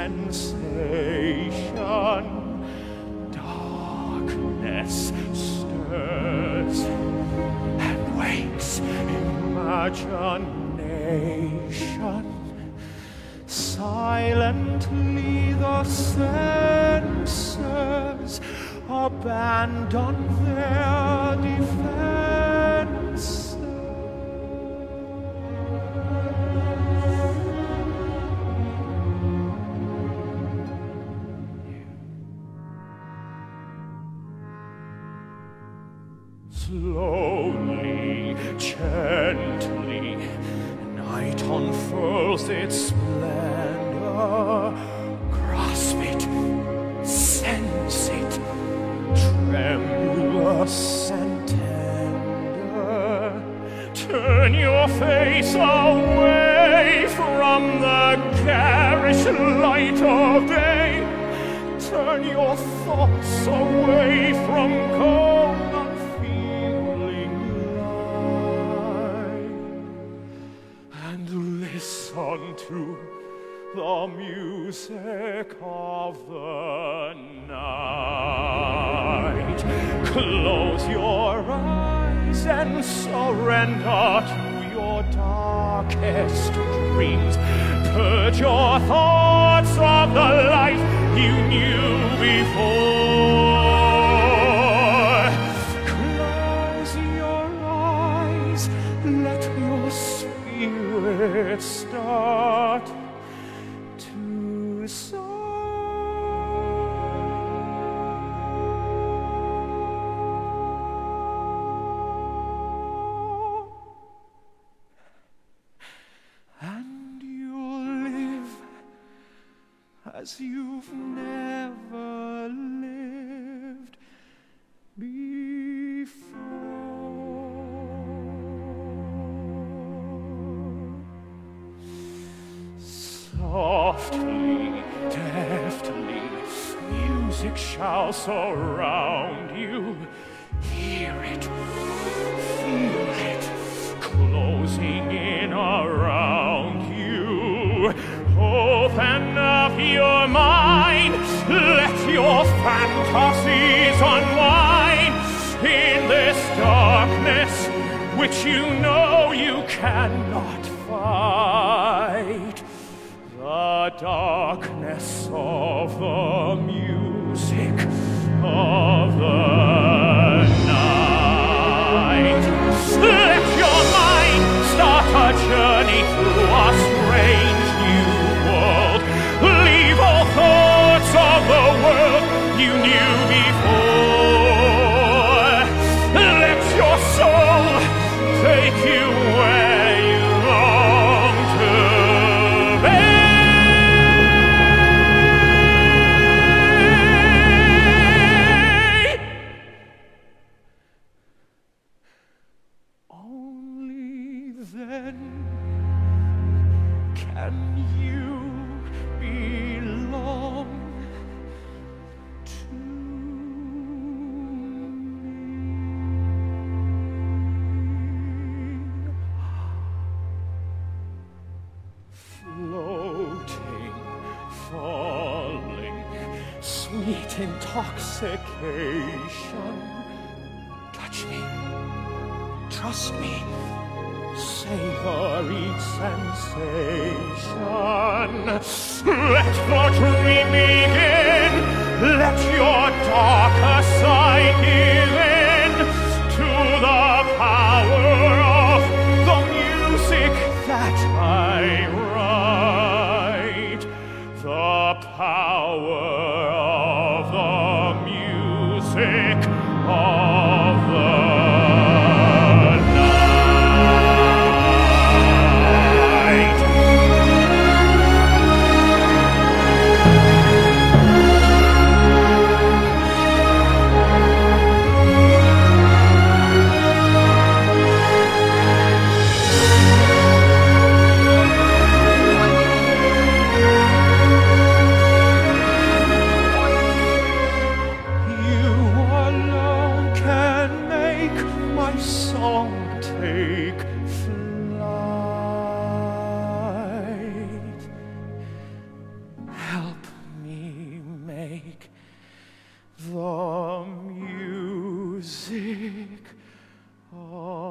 sensation. Darkness stirs and wakes imagination. Silently the senses abandon their defenses. Slowly, gently, night unfurls its splendor. Grasp it, sense it, tremulous and tender. Turn your face away from the garish light of day. Turn your thoughts away from cold, the music of the night. Close your eyes and surrender to your darkest dreams. Purge your thoughts of the life you knew before. As you've never lived before. Softly, deftly, music shall surround you. Hear it, feel it, closing in around you. Fantasies unwind in this darkness which you know you cannot fight. The darkness of the music of the then can you belong to me. Floating, falling, sweet intoxication. Touch me, trust me, savor each sensation. Let the dream begin, let your darker side take flight. Help me make the music. Oh.